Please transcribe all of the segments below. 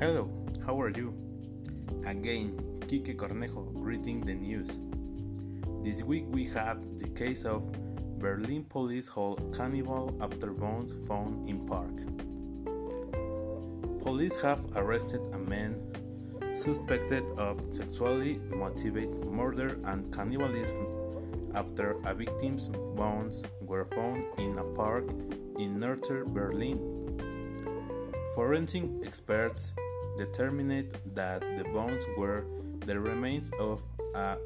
Hello, how are you? Again, Kike Cornejo reading the news. This week we have the case of Berlin police hold cannibal after bones found in park. Police have arrested a man suspected of sexually motivated murder and cannibalism after a victim's bones were found in a park in northern Berlin. Forensic experts determined that the bones were the remains of a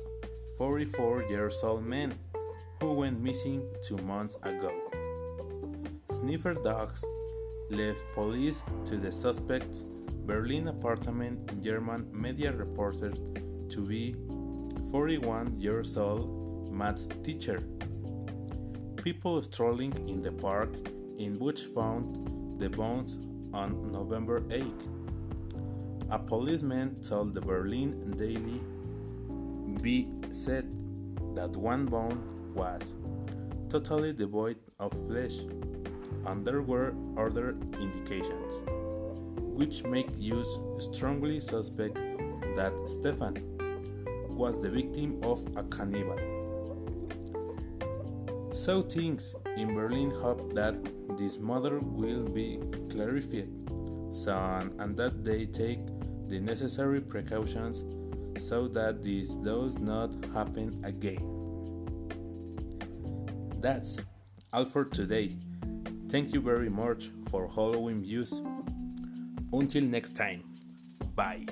44 years old man who went missing two months ago. Sniffer dogs left police to the suspect's Berlin apartment, German media reported to be 41 years old math teacher. People strolling in the park in which found the bones on November 8. A policeman told the Berlin Daily B said that one bone was totally devoid of flesh, and there were other indications, which make us strongly suspect that Stefan was the victim of a cannibal. So things in Berlin hope that this matter will be clarified soon and that they take the necessary precautions so that this does not happen again. That's all for today. Thank you very much for following views. Until next time, bye.